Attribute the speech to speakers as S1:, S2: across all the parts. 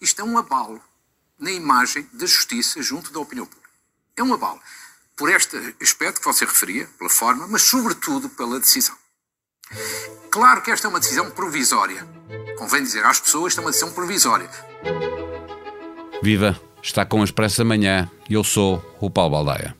S1: Isto é um abalo na imagem da justiça junto da opinião pública. É um abalo por este aspecto que você referia, pela forma, mas sobretudo pela decisão. Claro que esta é uma decisão provisória. Convém dizer às pessoas que é uma decisão provisória.
S2: Viva! Está com a Expresso Amanhã e eu sou o Paulo Baldaia.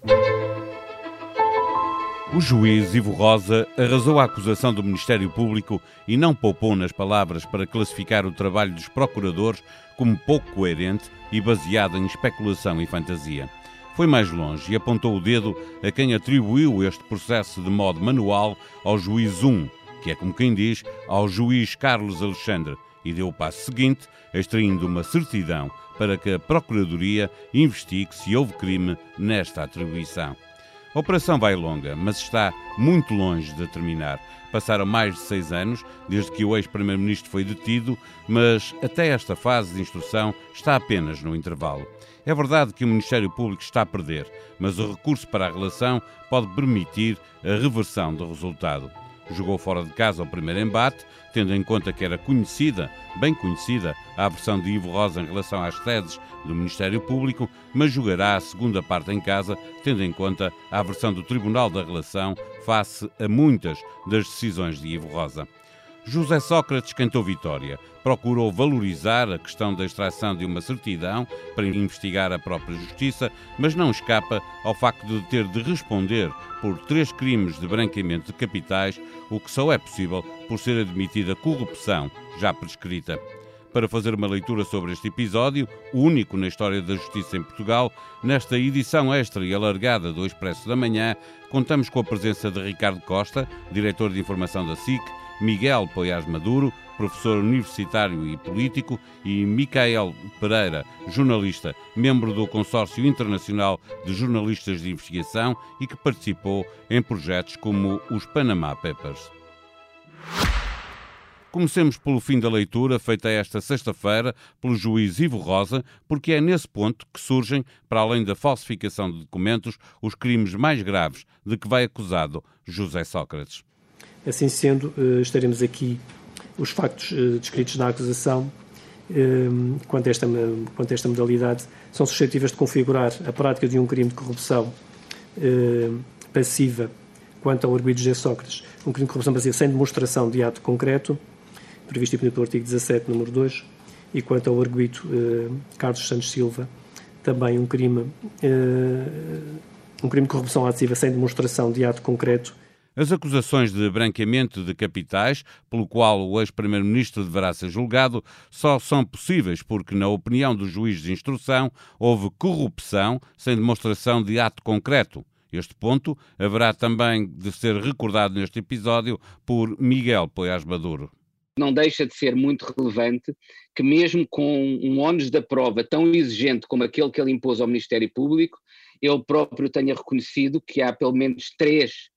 S2: O juiz Ivo Rosa arrasou a acusação do Ministério Público e não poupou nas palavras para classificar o trabalho dos procuradores como pouco coerente e baseado em especulação e fantasia. Foi mais longe e apontou o dedo a quem atribuiu este processo de modo manual ao juiz 1, que é como quem diz, ao juiz Carlos Alexandre, e deu o passo seguinte, extraindo uma certidão para que a Procuradoria investigue se houve crime nesta atribuição. A operação vai longa, mas está muito longe de terminar. Passaram mais de seis anos desde que o ex-primeiro-ministro foi detido, mas até esta fase de instrução está apenas no intervalo. É verdade que o Ministério Público está a perder, mas o recurso para a relação pode permitir a reversão do resultado jogou fora de casa o primeiro embate, tendo em conta que era conhecida, bem conhecida, a versão de Ivo Rosa em relação às sedes do Ministério Público, mas jogará a segunda parte em casa, tendo em conta a versão do Tribunal da Relação face a muitas das decisões de Ivo Rosa. José Sócrates cantou vitória. Procurou valorizar a questão da extração de uma certidão para investigar a própria justiça, mas não escapa ao facto de ter de responder por três crimes de branqueamento de capitais, o que só é possível por ser admitida corrupção já prescrita. Para fazer uma leitura sobre este episódio, único na história da justiça em Portugal, nesta edição extra e alargada do Expresso da Manhã, contamos com a presença de Ricardo Costa, diretor de informação da SIC, Miguel Poiás Maduro, professor universitário e político, e Micael Pereira, jornalista, membro do Consórcio Internacional de Jornalistas de Investigação e que participou em projetos como os Panama Papers. Comecemos pelo fim da leitura, feita esta sexta-feira pelo juiz Ivo Rosa, porque é nesse ponto que surgem, para além da falsificação de documentos, os crimes mais graves de que vai acusado José Sócrates.
S3: Assim sendo, eh, estaremos aqui os factos eh, descritos na acusação eh, quanto a, esta, quanto a esta modalidade são suscetíveis de configurar a prática de um crime de corrupção passiva quanto ao arguido de Sócrates, um crime de corrupção passiva sem demonstração de ato concreto, previsto e punido pelo artigo 17, número 2, e quanto ao arguido Carlos Santos Silva, também um crime, um crime de corrupção ativa sem demonstração de ato concreto,
S2: as acusações de branqueamento de capitais, pelo qual o ex-primeiro-ministro deverá ser julgado, só são possíveis porque, na opinião do juiz de instrução, houve corrupção sem demonstração de ato concreto. Este ponto haverá também de ser recordado neste episódio por Miguel Poiás Maduro.
S4: Não deixa de ser muito relevante que, mesmo com um ónus da prova tão exigente como aquele que ele impôs ao Ministério Público, ele próprio tenha reconhecido que há pelo menos três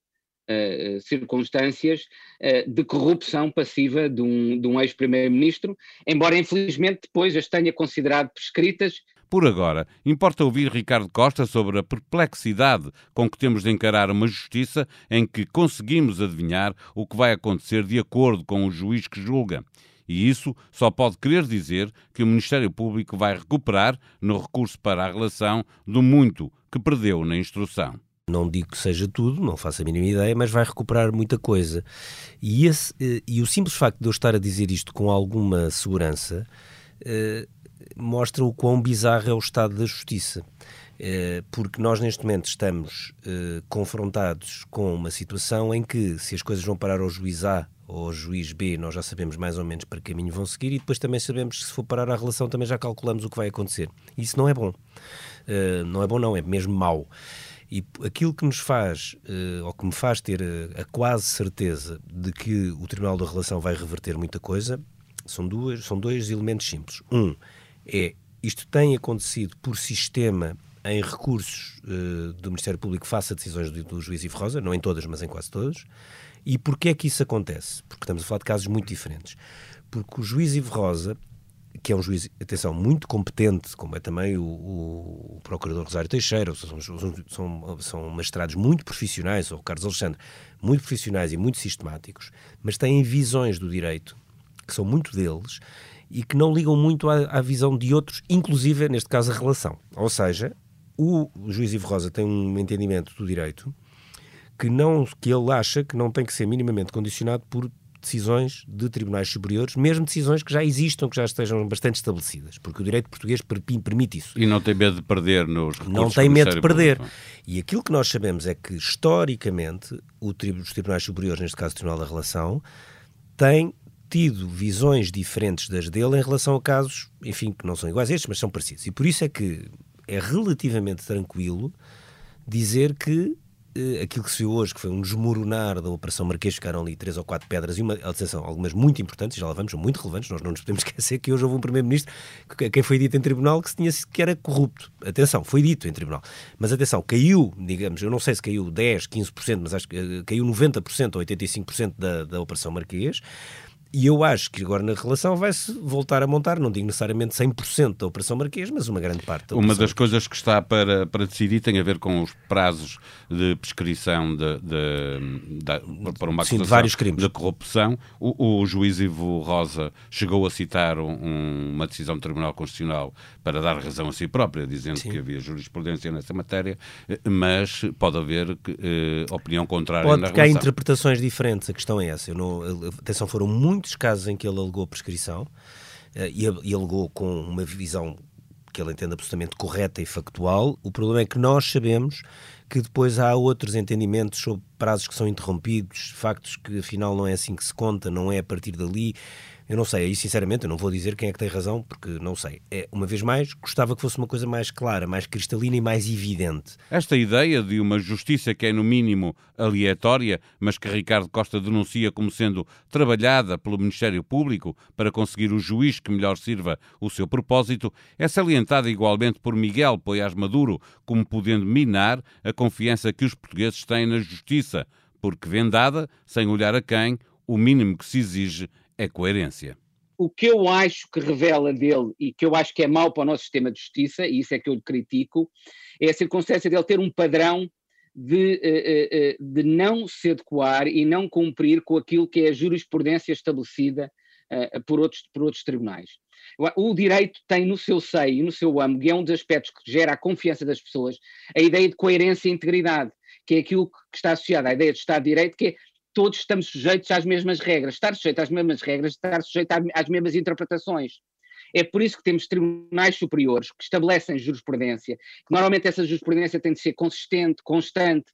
S4: uh, circunstâncias uh, de corrupção passiva de um, de um ex-primeiro-ministro, embora infelizmente depois as tenha considerado prescritas.
S2: Por agora, importa ouvir Ricardo Costa sobre a perplexidade com que temos de encarar uma justiça em que conseguimos adivinhar o que vai acontecer de acordo com o juiz que julga. E isso só pode querer dizer que o Ministério Público vai recuperar, no recurso para a relação, do muito que perdeu na instrução.
S5: Não digo que seja tudo, não faço a mínima ideia, mas vai recuperar muita coisa. E, esse, eh, e o simples facto de eu estar a dizer isto com alguma segurança eh, mostra o quão bizarro é o estado da justiça. Eh, porque nós neste momento estamos confrontados com uma situação em que, se as coisas vão parar ao juiz A ou ao juiz B, nós já sabemos mais ou menos para que caminho vão seguir e depois também sabemos que se for parar a relação também já calculamos o que vai acontecer. Isso não é bom. não é bom, não, é mesmo mau. E aquilo que nos faz, uh, ou que me faz ter a, eh, a, quase certeza de que o Tribunal da Relação vai reverter muita coisa, são, duas, são dois elementos simples. Um é isto tem acontecido por sistema em recursos uh, do Ministério Público face a decisões do, do juiz Ivo Rosa, não em todas, mas em quase todas. E porquê é que isso acontece? Porque estamos a falar de casos muito diferentes. Porque o juiz Ivo Rosa que é um juiz, atenção, muito competente, como é também o, o Procurador Rosário Teixeira, são, são, são muito profissionais, ou Carlos Alexandre, muito profissionais e muito sistemáticos, mas têm visões do direito, que são muito deles, e que não ligam muito à, à visão de outros, inclusive, neste caso, a relação. Ou seja, o juiz Ivo Rosa tem um entendimento do direito que, não, que ele acha que não tem que ser minimamente condicionado por decisões de tribunais superiores, mesmo decisões que já existam, que já estejam bastante estabelecidas, porque o direito português permite isso.
S2: E não tem medo de perder nos recursos
S5: Não tem medo de perder. Público. E aquilo que nós sabemos é que, historicamente, o, os tribunais superiores, neste caso o Tribunal da Relação, tem tido visões diferentes das dele em relação a casos, enfim, que não são iguais a estes, mas são parecidos. E por isso é que é relativamente tranquilo dizer que aquilo que se viu hoje, que foi um desmoronar da Operação Marquês, ficaram ali três ou quatro pedras e uma, atenção, algumas muito importantes, já lá vamos, muito relevantes, nós não nos podemos esquecer que hoje houve um Primeiro-Ministro, que, quem foi dito em tribunal, que, se tinha, que era corrupto. Atenção, foi dito em tribunal. Mas atenção, caiu, digamos, eu não sei se caiu 10, 15%, mas acho que uh, caiu 90% ou 85% da, da Operação Marquês, e eu acho que agora na relação vai-se voltar a montar, não digo necessariamente 100% da Operação Marquês, mas uma grande parte da
S2: Uma das coisas que está para, para decidir tem a ver com os prazos de prescrição de, de, de para uma
S5: acusação Sim, de, vários crimes.
S2: de corrupção. O, o juiz Ivo Rosa chegou a citar um, uma decisão do Tribunal Constitucional para dar razão a si própria, dizendo Sim. que havia jurisprudência nessa matéria, mas pode haver eh, opinião contrária
S5: pode,
S2: na
S5: relação. há interpretações diferentes, a questão é essa. Não, atenção, foram muito muitos casos em que ele alegou prescrição uh, e, e alegou com uma visão que ele entende absolutamente correta e factual. O problema é que nós sabemos que depois há outros entendimentos sobre prazos que são interrompidos, factos que afinal não é assim que se conta, não é a partir dali. Eu não sei, aí sinceramente eu não vou dizer quem é que tem razão, porque não sei. É, uma vez mais, gostava que fosse uma coisa mais clara, mais cristalina e mais evidente.
S2: Esta ideia de uma justiça que é no mínimo aleatória, mas que Ricardo Costa denuncia como sendo trabalhada pelo Ministério Público para conseguir o juiz que melhor sirva o seu propósito, é salientada igualmente por Miguel Poiás Maduro como podendo minar a confiança que os portugueses têm na justiça, porque vendada, sem olhar a quem, o mínimo que se exige é coerência.
S4: O que eu acho que revela dele e que eu acho que é mau para o nosso sistema de justiça, e isso é que eu critico, é a circunstância dele ter um padrão de, eh, eh, de não se adequar e não cumprir com aquilo que é a jurisprudência estabelecida eh, por, outros, por outros tribunais. O direito tem no seu seio e no seu âmbito, e é um dos aspectos que gera a confiança das pessoas, a ideia de coerência e integridade, que é aquilo que está associado à ideia de Estado de Direito, que é todos estamos sujeitos às mesmas regras. Estar sujeito às mesmas regras, estar sujeito às mesmas interpretações. É por isso que temos tribunais superiores que estabelecem jurisprudência, normalmente essa jurisprudência tem de ser consistente, constante,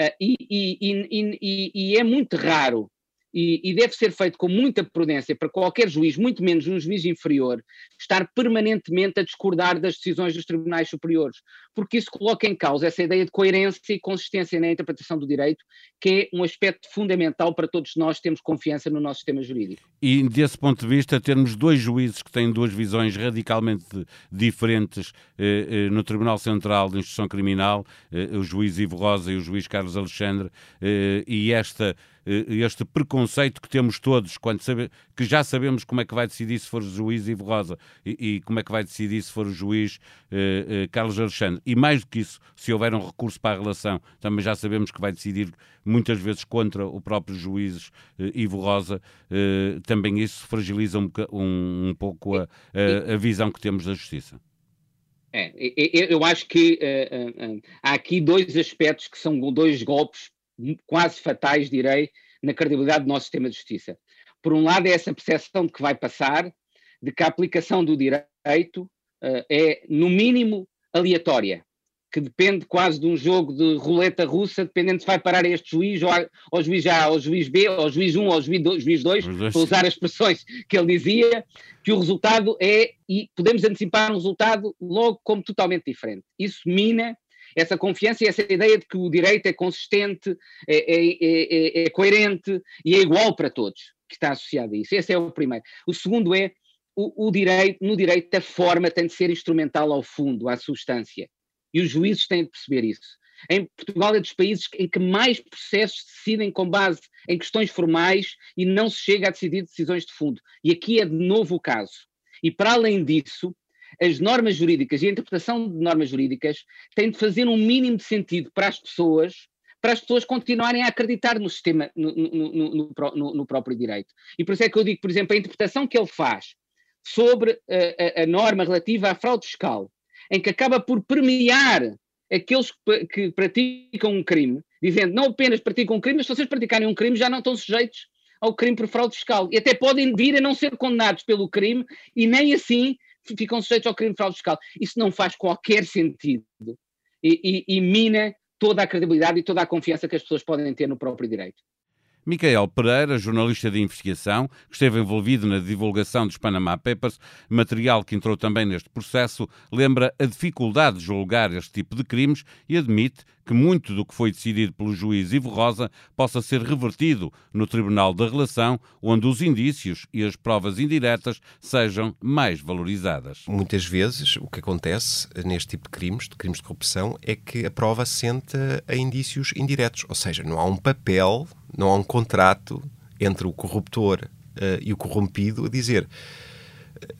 S4: uh, e, e, e, e, é muito raro e, e, deve ser feito com muita prudência para qualquer juiz, muito menos um juiz inferior, estar permanentemente a discordar das decisões dos tribunais superiores, porque isso coloca em causa essa ideia de coerência e consistência na interpretação do direito, que é um aspecto fundamental para todos nós termos confiança no nosso sistema jurídico.
S2: E desse ponto de vista, termos dois juízes que têm duas visões radicalmente diferentes eh, eh, no Tribunal Central de Instrução Criminal, eh, o juiz Ivo Rosa e o juiz Carlos Alexandre, eh, e esta este preconceito que temos todos, quando sabe, que já sabemos como é que vai decidir se for o juiz Ivo Rosa e, e como é que vai decidir se for o juiz eh, eh, Carlos Alexandre. E mais do que isso, se houver um recurso para a relação, também já sabemos que vai decidir muitas vezes contra o próprio juiz eh, Ivo Rosa. Eh, também isso fragiliza um, um, um pouco a, a, a visão que temos da justiça.
S4: É, eu acho que uh, uh, uh, há aqui dois aspectos que são dois golpes quase fatais, direi, na credibilidade do nosso sistema de justiça. Por um lado, é essa percepção de que vai passar, de que a aplicação do direito uh, é, no mínimo, aleatória, que depende quase de um jogo de roleta russa, dependendo se vai parar este juiz, ou ao juiz A, ao juiz B, ao juiz 1, ao juiz 2, juiz 2 para usar as expressões que ele dizia, que o resultado é, e podemos antecipar um resultado logo como totalmente diferente. Isso mina essa confiança e essa ideia de que o direito é consistente, é, é, é, é coerente e é igual para todos, que está associado a isso. Esse é o primeiro. O segundo é, o, o direito, no direito a forma tem de ser instrumental ao fundo, à substância. E os juízes têm de perceber isso. Em Portugal é dos países em que mais processos decidem com base em questões formais e não se chega a decidir decisões de fundo. E aqui é de novo o caso. E para além disso, as normas jurídicas e a interpretação de normas jurídicas têm de fazer um mínimo de sentido para as pessoas, para as pessoas continuarem a acreditar no sistema, no, no, no, no próprio direito. E por isso é que eu digo, por exemplo, a interpretação que ele faz sobre a, a, a norma relativa à fraude fiscal, em que acaba por premiar aqueles que, que, praticam um crime, dizendo não apenas praticam um crime, mas se vocês praticarem um crime já não estão sujeitos ao crime por fraude fiscal. E até podem vir a não ser condenados pelo crime e nem assim ficam sujeitos ao crime de fraude fiscal. Isso não faz qualquer sentido e, e, e mina toda a credibilidade e toda a confiança que as pessoas podem ter no próprio direito.
S2: Micael Pereira, jornalista de investigação, que esteve envolvido na divulgação dos Panama Papers, material que entrou também neste processo, lembra a dificuldade de julgar este tipo de crimes e admite que muito do que foi decidido pelo juiz Ivo Rosa possa ser revertido no Tribunal da Relação, onde os indícios e as provas indiretas sejam mais valorizadas.
S6: Muitas vezes o que acontece neste tipo de crimes, de crimes de corrupção, é que a prova assenta a indícios indiretos, ou seja, não há um papel não há um contrato entre o corruptor uh, e o corrompido a dizer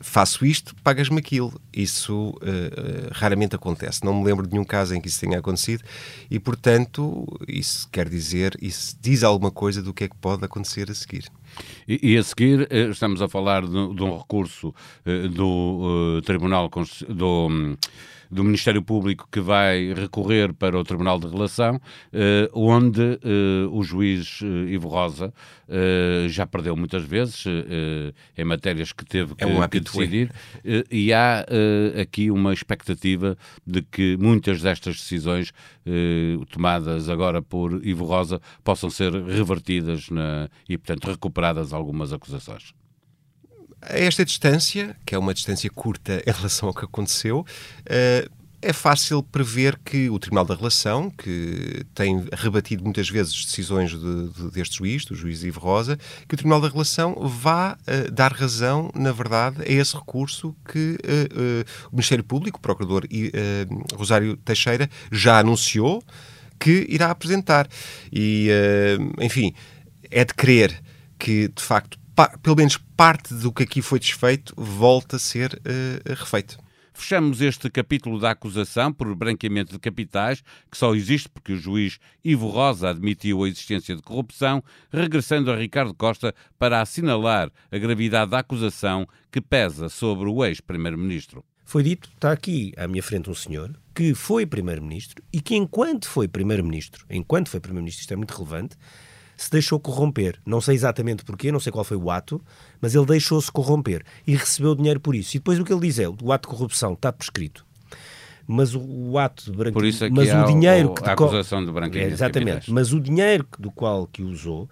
S6: faço isto, pagas-me aquilo. Isso uh, raramente acontece. Não me lembro de nenhum caso em que isso tenha acontecido e, portanto, isso quer dizer, isso diz alguma coisa do que é que pode acontecer a seguir.
S2: E, e a seguir, estamos a falar de, de um recurso uh, do uh, Tribunal do. Um, do Ministério Público que vai recorrer para o Tribunal de Relação, eh, onde eh, o juiz eh, Ivo Rosa já perdeu muitas vezes em matérias que teve que, é um que decidir, e há aqui uma expectativa de que muitas destas decisões tomadas agora por Ivo Rosa possam ser revertidas na, e, portanto, recuperadas algumas acusações.
S6: A esta distância, que é uma distância curta em relação ao que aconteceu, eh, é fácil prever que o Tribunal da Relação, que tem rebatido muitas vezes decisões de, de, deste juiz, do juiz Ivo Rosa, que o Tribunal da Relação vá uh, dar razão, na verdade, a esse recurso que uh, o Ministério Público, o Procurador Rosário Teixeira, já anunciou que irá apresentar. E, enfim, é de crer que, de facto, pelo menos parte do que aqui foi desfeito volta a ser uh, refeito.
S2: Fechamos este capítulo da acusação por branqueamento de capitais, que só existe porque o juiz Ivo Rosa admitiu a existência de corrupção, regressando a Ricardo Costa para assinalar a gravidade da acusação que pesa sobre o ex-primeiro-ministro.
S5: Foi dito, está aqui à minha frente um senhor que foi primeiro-ministro e que enquanto foi primeiro-ministro, enquanto foi primeiro-ministro, isto é muito relevante, se deixou corromper. Não sei exatamente porquê, não sei qual foi o ato, mas ele deixou-se corromper e recebeu dinheiro por isso. E depois o que ele diz é: o ato de corrupção está prescrito. Mas o, o ato de branqueamento.
S2: Por isso é que mas o dinheiro o, que a acusação de branqueamento.
S5: É, exatamente. Mas o dinheiro do qual que usou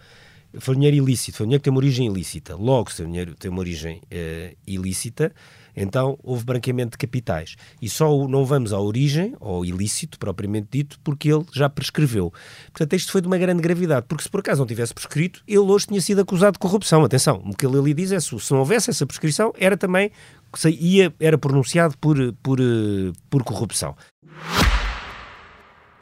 S5: foi dinheiro ilícito, foi dinheiro que tem uma origem ilícita. Logo, se o dinheiro tem uma origem uh, ilícita, então houve branqueamento de capitais. E só não vamos à origem, ou ilícito propriamente dito, porque ele já prescreveu. Portanto, isto foi de uma grande gravidade, porque se por acaso não tivesse prescrito, ele hoje tinha sido acusado de corrupção. Atenção, o que ele ali diz é se não houvesse essa prescrição, era também ia, era pronunciado por, por, por corrupção.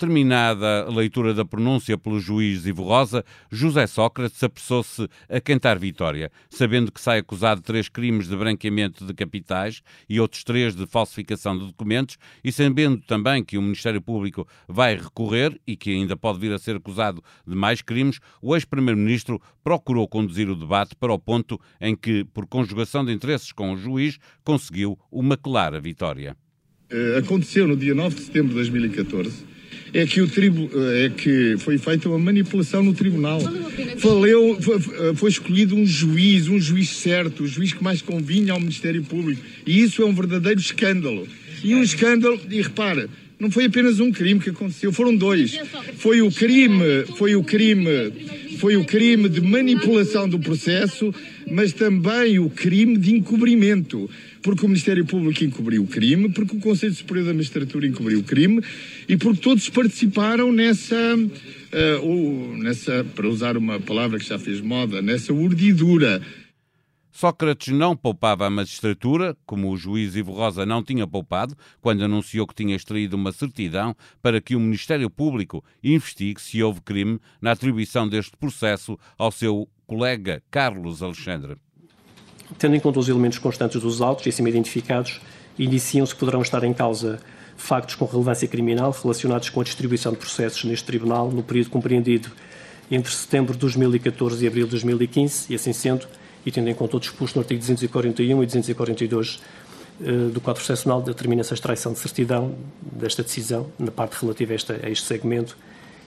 S2: Terminada a leitura da pronúncia pelo juiz Ivo Rosa, José Sócrates apressou-se a cantar vitória, sabendo que sai acusado de três crimes de branqueamento de capitais e outros três de falsificação de documentos, e sabendo também que o Ministério Público vai recorrer e que ainda pode vir a ser acusado de mais crimes, o ex-primeiro-ministro procurou conduzir o debate para o ponto em que, por conjugação de interesses com o juiz, conseguiu uma clara vitória.
S7: Eh, aconteceu no dia 9 de setembro de 2014 é que, o tribu, é que foi feita uma manipulação no tribunal. Faleu, foi, foi escolhido um juiz, um juiz certo, o juiz que mais convinha ao Ministério Público. E isso é um verdadeiro escândalo. E um escândalo, e repara, não foi apenas um crime que aconteceu, foram dois. Foi o crime, foi o crime, foi o crime de manipulação do processo, mas também o crime de encobrimento porque o Ministério Público encobriu o crime, porque o Conselho Superior da Magistratura encobriu o crime e porque todos participaram nessa, uh, nessa, para usar uma palavra que já fez moda, nessa urdidura.
S2: Sócrates não poupava a magistratura, como o juiz Ivo Rosa não tinha poupado, quando anunciou que tinha extraído uma certidão para que o Ministério Público investigue se houve crime na atribuição deste processo ao seu colega Carlos Alexandre.
S3: Tendo em conta os elementos constantes dos autos e acima identificados, indiciam-se que poderão estar em causa factos com relevância criminal relacionados com a distribuição de processos neste Tribunal no período compreendido entre setembro de 2014 e abril de 2015, e assim sendo, e tendo em conta o disposto no artigo 241 e 242 eh, do quadro processual, determina-se a extraição de certidão desta decisão, na parte relativa a este, a este segmento,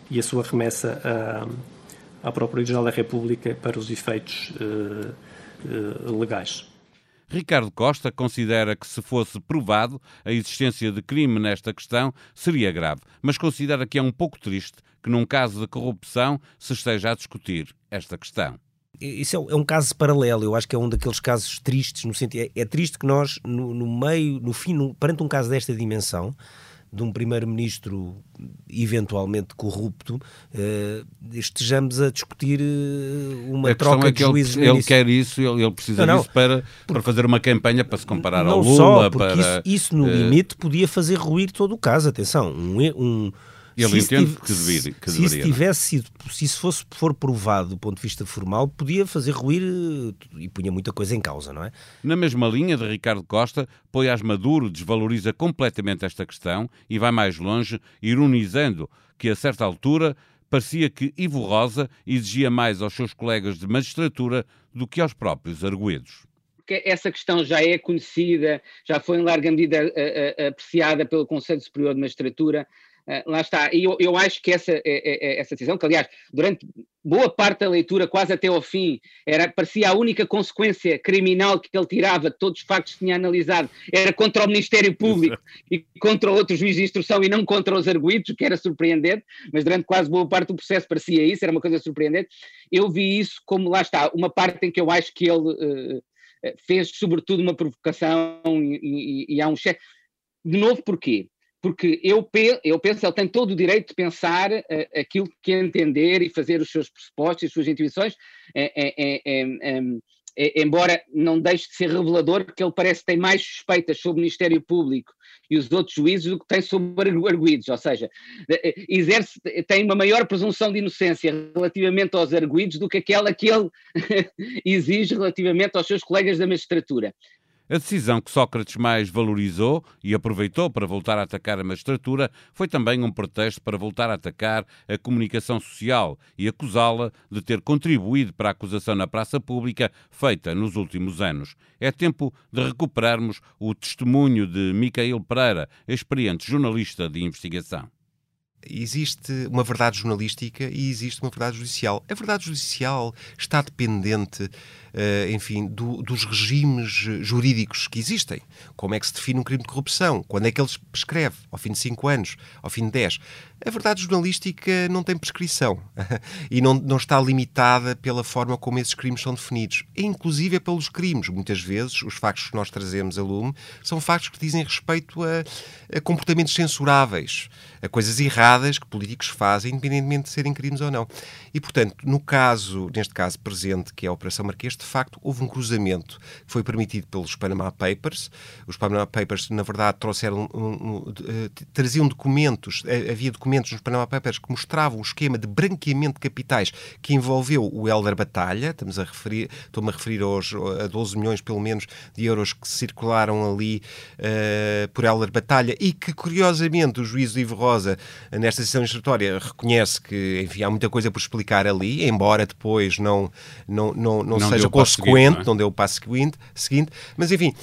S3: e a sua remessa à, à Procuradoria-Geral da República para os efeitos uh, uh, legais.
S2: Ricardo Costa considera que, se fosse provado a existência de crime nesta questão, seria grave, mas considera que é um pouco triste que, num caso de corrupção, se esteja a discutir esta questão
S5: isso é, é, um caso paralelo, eu acho que é um daqueles casos tristes, no sentido, é, é triste que nós, no, no meio, no fim, no, perante um caso desta dimensão, de um primeiro-ministro eventualmente corrupto, uh, estejamos a discutir uh, uma a troca é de juízes.
S2: Ele, ele quer isso, ele, ele precisa não, não, disso para, para fazer uma campanha para se comparar ao Lula.
S5: Só,
S2: para,
S5: isso, isso no uh, limite podia fazer ruir todo o caso. Atenção, um, um
S2: ele entende que, deveria, que
S5: se
S2: deveria.
S5: Isso tivesse sido, se isso fosse, for provado do ponto de vista formal, podia fazer ruir eh, e punha muita coisa em causa, não é?
S2: Na mesma linha de Ricardo Costa, Poiás Maduro desvaloriza completamente esta questão e vai mais longe, ironizando que a certa altura parecia que Ivo Rosa exigia mais aos seus colegas de magistratura do que aos próprios arguedos
S4: porque essa questão já é conhecida, já foi em larga medida eh, eh, apreciada pelo Conselho Superior de Magistratura, Uh, lá está, e eu, eu acho que essa, é, é, é, essa decisão, que aliás, durante boa parte da leitura, quase até ao fim, era, parecia a única consequência criminal que ele tirava de todos os factos que tinha analisado, era contra o Ministério Público e contra outros juízes de instrução e não contra os arguidos, o que era surpreendente, mas durante quase boa parte do processo parecia isso, era uma coisa surpreendente. Eu vi isso como, lá está, uma parte em que eu acho que ele uh, fez, sobretudo, uma provocação e, e, e há um cheque. De novo, porquê? Porque eu, eu penso que ele tem todo o direito de pensar uh, aquilo que entender e fazer os seus pressupostos e as suas intuições, é, é, é, embora não deixe de ser revelador, porque ele parece que tem mais suspeitas sobre o Ministério Público e os outros juízes do que tem sobre arguídos, ou seja, exerce, tem uma maior presunção de inocência relativamente aos arguídos do que aquela que ele exige relativamente aos seus colegas da magistratura.
S2: A decisão que Sócrates mais valorizou e aproveitou para voltar a atacar a magistratura foi também um pretexto para voltar a atacar a comunicação social e acusá-la de ter contribuído para a acusação na praça pública feita nos últimos anos. É tempo de recuperarmos o testemunho de Micael Pereira, experiente jornalista de investigação
S6: existe uma verdade jornalística e existe uma verdade judicial. A verdade judicial está dependente enfim, do, dos regimes jurídicos que existem. Como é que se define um crime de corrupção? Quando é que ele prescreve? Ao fim de 5 anos? Ao fim de 10? A verdade jornalística não tem prescrição e não, não está limitada pela forma como esses crimes são definidos. É inclusive é pelos crimes. Muitas vezes, os factos que nós trazemos a lume são factos que dizem respeito a, a comportamentos censuráveis, a coisas erradas que políticos fazem, independentemente de serem crimes ou não. E, portanto, no caso, neste caso presente, que é a Operação Marquês, de facto, houve um cruzamento que foi permitido pelos Panama Papers. Os Panama Papers, na verdade, trouxeram, um, um, uh, traziam documentos, uh, havia documentos nos Panama Papers que mostravam o esquema de branqueamento de capitais que envolveu o Helder Batalha, estamos a referir, estou-me a referir aos, a 12 milhões, pelo menos, de euros que circularam ali uh, por Helder Batalha e que, curiosamente, o juiz Ivo Rosa, nesta sessão instrutória, reconhece que, enfim, há muita coisa por explicar ali, embora depois não, não, não, não, não seja consequente, não, é? não deu o passo seguinte, seguinte. Mas, enfim,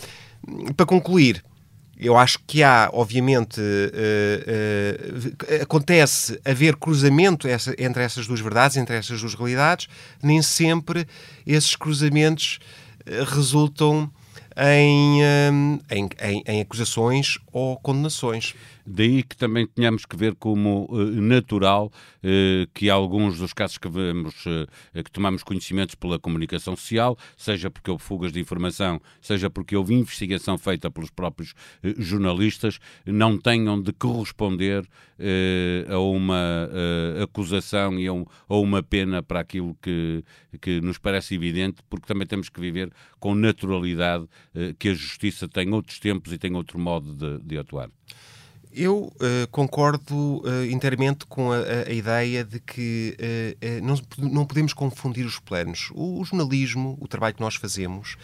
S6: para concluir, eu acho que há, obviamente, uh, uh, acontece haver cruzamento essa, entre essas duas verdades, entre essas duas realidades, nem sempre esses cruzamentos uh, resultam em, em, em, em acusações ou condenações.
S2: Daí que também tenhamos que ver como uh, natural uh, que alguns dos casos que vemos, uh, que tomamos conhecimentos pela comunicação social, seja porque houve fugas de informação, seja porque houve investigação feita pelos próprios jornalistas, não tenham de corresponder a uma acusação e a, uma pena para aquilo que, que nos parece evidente, porque também temos que viver com naturalidade que a justiça tem outros tempos e tem outro modo de, de atuar.
S6: Eu uh, concordo uh, inteiramente com a, a, ideia de que uh, não, não podemos confundir os planos. O, o, jornalismo, o trabalho que nós fazemos,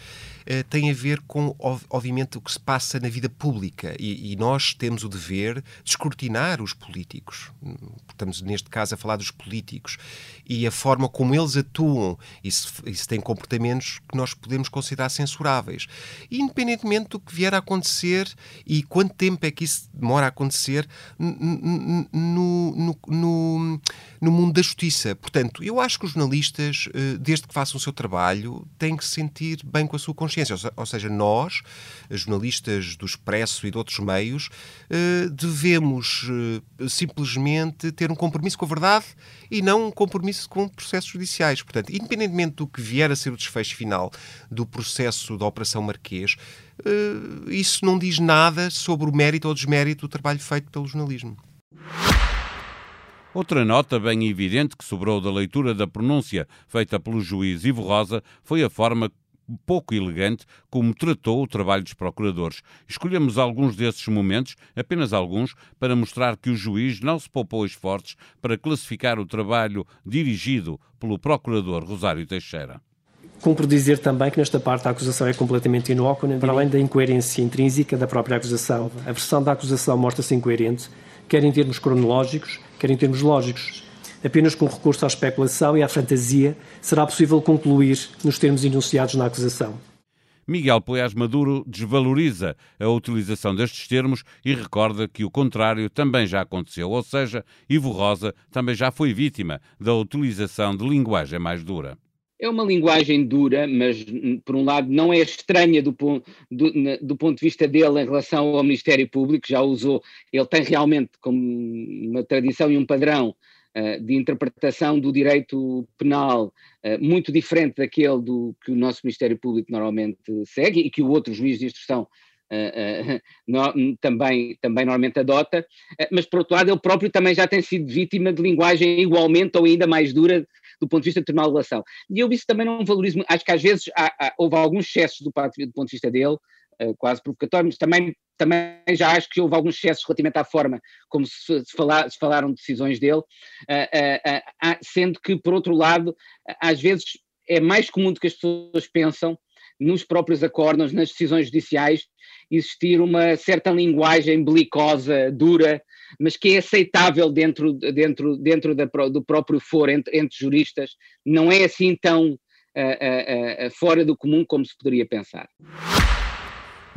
S6: uh, tem a ver com, obviamente, o que se passa na vida pública e, e, nós temos o dever de escrutinar os políticos. Estamos, neste caso, a falar dos políticos e a forma como eles atuam e se, e se têm comportamentos que nós podemos considerar censuráveis. Independentemente do que vier a acontecer e quanto tempo é que isso demora a acontecer no, no, no, no mundo da justiça. Portanto, eu acho que os jornalistas, eh, desde que façam o seu trabalho, têm que se sentir bem com a sua consciência. Ou seja, nós, jornalistas do Expresso e de outros meios, eh, devemos eh, simplesmente ter um compromisso com a verdade e não um compromisso com processos judiciais. Portanto, independentemente do que vier a ser o desfecho final do processo da Operação Marquês, uh, isso não diz nada sobre o mérito ou desmérito do trabalho feito pelo jornalismo.
S2: Outra nota bem evidente que sobrou da leitura da pronúncia feita pelo juiz Ivo Rosa foi a forma pouco elegante como tratou o trabalho dos procuradores. Escolhemos alguns desses momentos, apenas alguns, para mostrar que o juiz não se poupou esforços para classificar o trabalho dirigido pelo procurador Rosário Teixeira.
S3: Cumpre dizer também que nesta parte a acusação é completamente inócua, para além da incoerência intrínseca da própria acusação. A versão da acusação mostra-se incoerente, quer em termos cronológicos, quer em termos lógicos. Apenas com recurso à especulação e à fantasia será possível concluir nos termos enunciados na acusação.
S2: Miguel Poiás Maduro desvaloriza a utilização destes termos e recorda que o contrário também já aconteceu, ou seja, Ivo Rosa também já foi vítima da utilização de linguagem mais dura.
S4: É uma linguagem dura, mas por um lado não é estranha do, do, do, ponto de vista dele em relação ao Ministério Público, já usou, ele tem realmente como uma tradição e um padrão uh, de interpretação do direito penal uh, muito diferente daquele do que o nosso Ministério Público normalmente segue e que o outro juiz de instrução no, também, também normalmente adota, mas por outro lado ele próprio também já tem sido vítima de linguagem igualmente ou ainda mais dura do ponto de vista de terminar relação. E eu isso também não valorizo, acho que às vezes há, há, houve alguns excessos do, do, ponto de vista dele, quase provocatórios, mas também, também já acho que houve alguns excessos relativamente à forma como se, se, falar, se falaram decisões dele, uh, uh, sendo que, por outro lado, às vezes é mais comum do que as pessoas pensam nos próprios acordos, nas decisões judiciais, existir uma certa linguagem belicosa, dura, mas que é aceitável dentro, dentro, dentro da, do próprio foro entre, entre, juristas, não é assim tão uh, uh, uh, fora do comum como se poderia pensar.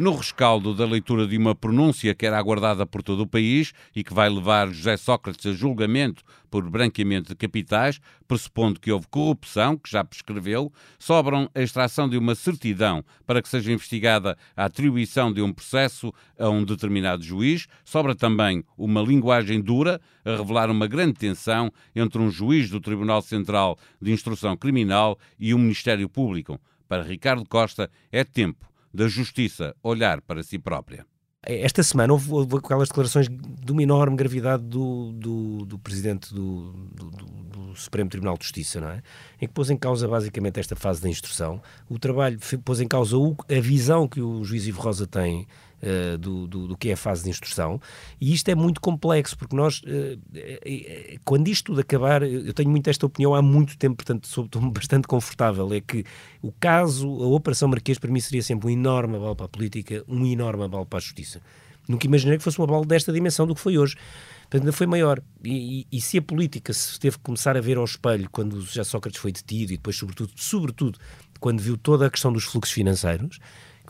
S2: No rescaldo da leitura de uma pronúncia que era aguardada por todo o país e que vai levar José Sócrates a julgamento por branqueamento de capitais, pressupondo que houve corrupção, que já prescreveu, sobram a extração de uma certidão para que seja investigada a atribuição de um processo a um determinado juiz, sobra também uma linguagem dura a revelar uma grande tensão entre um juiz do Tribunal Central de Instrução Criminal e o Ministério Público. Para Ricardo Costa, é tempo da justiça olhar para si própria.
S5: Esta semana houve, houve, aquelas declarações de uma enorme gravidade do, do, do presidente do, do, do, Supremo Tribunal de Justiça, não é? Em que pôs em causa basicamente esta fase da instrução, o trabalho, pôs em causa o, a visão que o juiz Ivo Rosa tem uh, do, do, do, que é a fase de instrução. E isto é muito complexo, porque nós, uh, quando isto tudo acabar, eu tenho muito esta opinião há muito tempo, portanto estou bastante confortável, é que o caso, a Operação Marquês, para mim seria sempre um enorme abalo para a política, um enorme abalo para a justiça. Nunca imaginei que fosse uma abalo desta dimensão do que foi hoje. Portanto, ainda foi maior. E, e, e, se a política se teve que começar a ver ao espelho quando já Sócrates foi detido e depois, sobretudo, sobretudo quando viu toda a questão dos fluxos financeiros,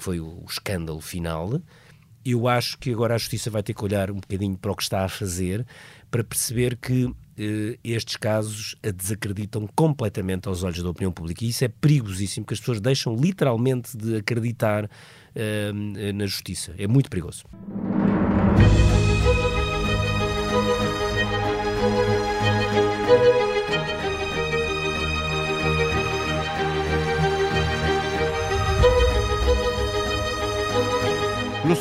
S5: que foi o, escândalo final, eu acho que agora a Justiça vai ter que olhar um bocadinho para o que está a fazer para perceber que eh, estes casos a desacreditam completamente aos olhos da opinião pública. E isso é perigosíssimo, porque as pessoas deixam literalmente de acreditar eh, na Justiça. É muito perigoso.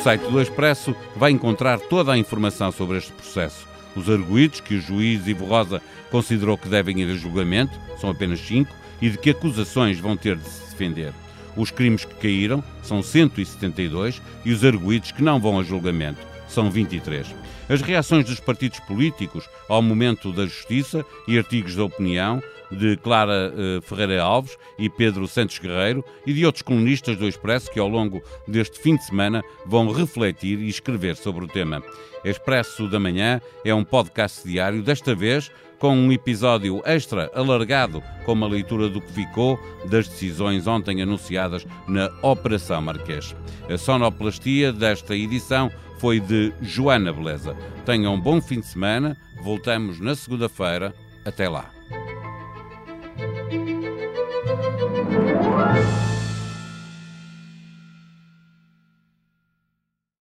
S2: Site do Expresso vai encontrar toda a informação sobre este processo. Os arguídos que o juiz Ivo Rosa considerou que devem ir a julgamento, são apenas cinco, e de que acusações vão ter de se defender. Os crimes que caíram são 172 e os arguídos que não vão a julgamento são 23. As reações dos partidos políticos ao momento da justiça e artigos da opinião de Clara eh, Ferreira Alves e Pedro Santos Guerreiro e de outros colunistas do Expresso que ao longo deste fim de semana vão refletir e escrever sobre o tema. Expresso da Manhã é um podcast diário, desta vez com um episódio extra alargado com uma leitura do que ficou das decisões ontem anunciadas na Operação Marquês. A sonoplastia desta edição foi de Joana Beleza. Tenham um bom fim de semana, voltamos na segunda-feira. Até lá.